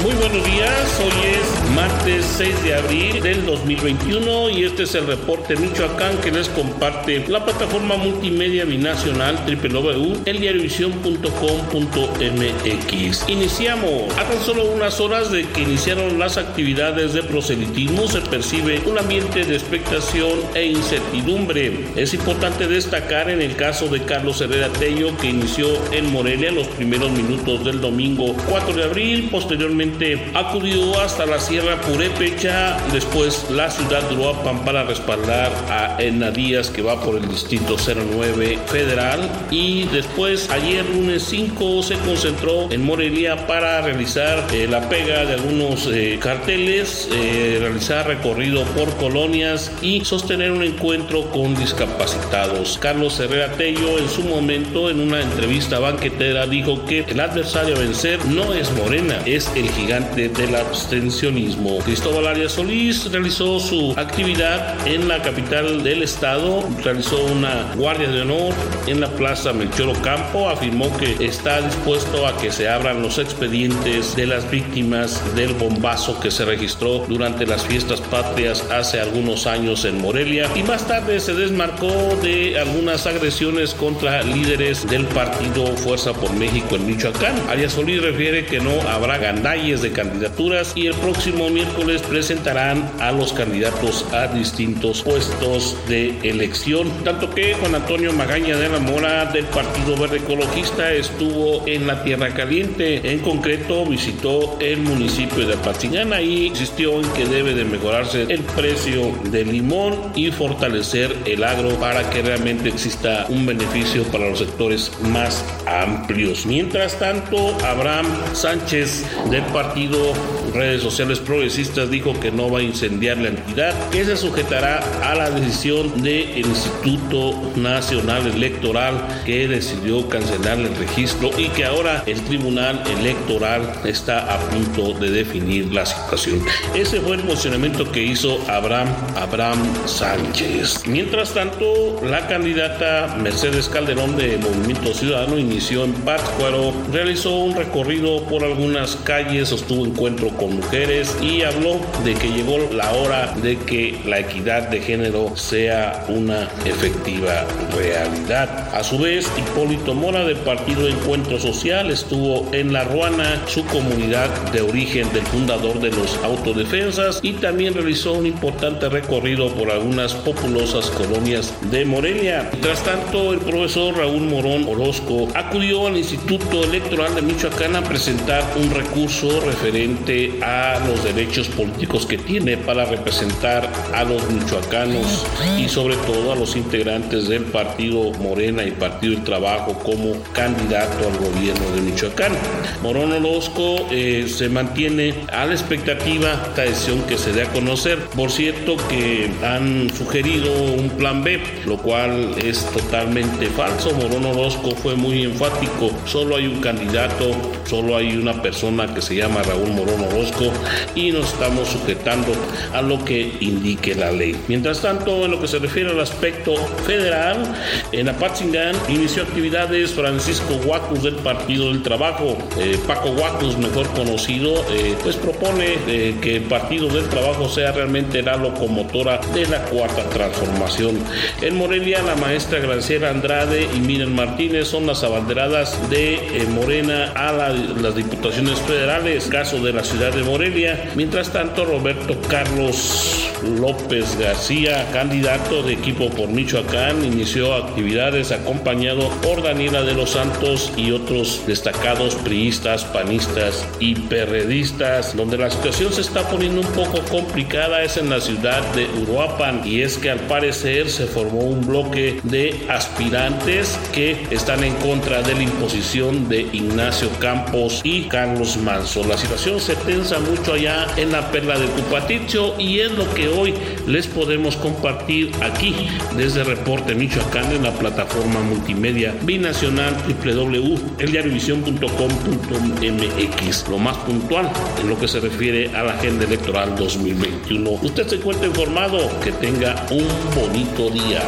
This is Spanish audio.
Muy buenos días, hoy es martes 6 de abril del 2021 y este es el reporte Michoacán que les comparte la plataforma multimedia binacional www.eldiarivisión.com.mx. Iniciamos. A tan solo unas horas de que iniciaron las actividades de proselitismo se percibe un ambiente de expectación e incertidumbre. Es importante destacar en el caso de Carlos Herrera Tello que inició en Morelia los primeros minutos del domingo 4 de abril, posteriormente acudió hasta la Sierra Purépecha, después la ciudad de Uruapan para respaldar a Edna Díaz que va por el distrito 09 federal y después ayer lunes 5 se concentró en Morelia para realizar eh, la pega de algunos eh, carteles, eh, realizar recorrido por colonias y sostener un encuentro con discapacitados. Carlos Herrera Tello en su momento en una entrevista banquetera dijo que el adversario a vencer no es Morena, es el gigante del abstencionismo. Cristóbal Arias Solís realizó su actividad en la capital del estado, realizó una guardia de honor en la plaza Melchor Ocampo, afirmó que está dispuesto a que se abran los expedientes de las víctimas del bombazo que se registró durante las fiestas patrias hace algunos años en Morelia y más tarde se desmarcó de algunas agresiones contra líderes del partido Fuerza por México en Michoacán. Arias Solís refiere que no habrá gandallas de candidaturas y el próximo miércoles presentarán a los candidatos a distintos puestos de elección. Tanto que Juan Antonio Magaña de la Mora del Partido Verde Ecologista estuvo en la Tierra Caliente. En concreto visitó el municipio de Apatzingán y insistió en que debe de mejorarse el precio del limón y fortalecer el agro para que realmente exista un beneficio para los sectores más amplios. Mientras tanto, Abraham Sánchez del partido redes sociales progresistas dijo que no va a incendiar la entidad, que se sujetará a la decisión del Instituto Nacional Electoral que decidió cancelar el registro y que ahora el Tribunal Electoral está a punto de definir la situación. Ese fue el posicionamiento que hizo Abraham Abraham Sánchez. Mientras tanto, la candidata Mercedes Calderón de Movimiento Ciudadano inició en Pátzcuaro, realizó un recorrido por algunas calles sostuvo encuentro con mujeres y habló de que llegó la hora de que la equidad de género sea una efectiva realidad. A su vez, Hipólito Mora del Partido Encuentro Social estuvo en La Ruana, su comunidad de origen del fundador de los autodefensas, y también realizó un importante recorrido por algunas populosas colonias de Morelia. Mientras tanto, el profesor Raúl Morón Orozco acudió al Instituto Electoral de Michoacán a presentar un recurso referente a los derechos políticos que tiene para representar a los michoacanos y sobre todo a los integrantes del partido Morena y Partido del Trabajo como candidato al gobierno de Michoacán. Morón Orozco eh, se mantiene a la expectativa esta decisión que se dé a conocer. Por cierto que han sugerido un plan B, lo cual es totalmente falso. Morón Orozco fue muy enfático, solo hay un candidato, solo hay una persona que se llama Raúl Morón Orozco y nos estamos sujetando a lo que indique la ley. Mientras tanto, en lo que se refiere al aspecto federal, en Apatzingán inició actividades Francisco Huacus del Partido del Trabajo. Eh, Paco Huacus, mejor conocido, eh, pues propone eh, que el Partido del Trabajo sea realmente la locomotora de la cuarta transformación. En Morelia, la maestra Graciela Andrade y Miren Martínez son las abanderadas de Morena a las diputaciones federales caso de la ciudad de Morelia. Mientras tanto, Roberto Carlos López García, candidato de equipo por Michoacán, inició actividades acompañado por Daniela de los Santos y otros destacados priistas, panistas y perredistas. Donde la situación se está poniendo un poco complicada es en la ciudad de Uruapan y es que al parecer se formó un bloque de aspirantes que están en contra de la imposición de Ignacio Campos y Carlos Manso. La situación se tensa mucho allá en la perla de Cupaticho y es lo que hoy les podemos compartir aquí desde Reporte Michoacán en la plataforma multimedia binacional www.eldiarivisión.com.mx. Lo más puntual en lo que se refiere a la agenda electoral 2021. Usted se encuentra informado. Que tenga un bonito día.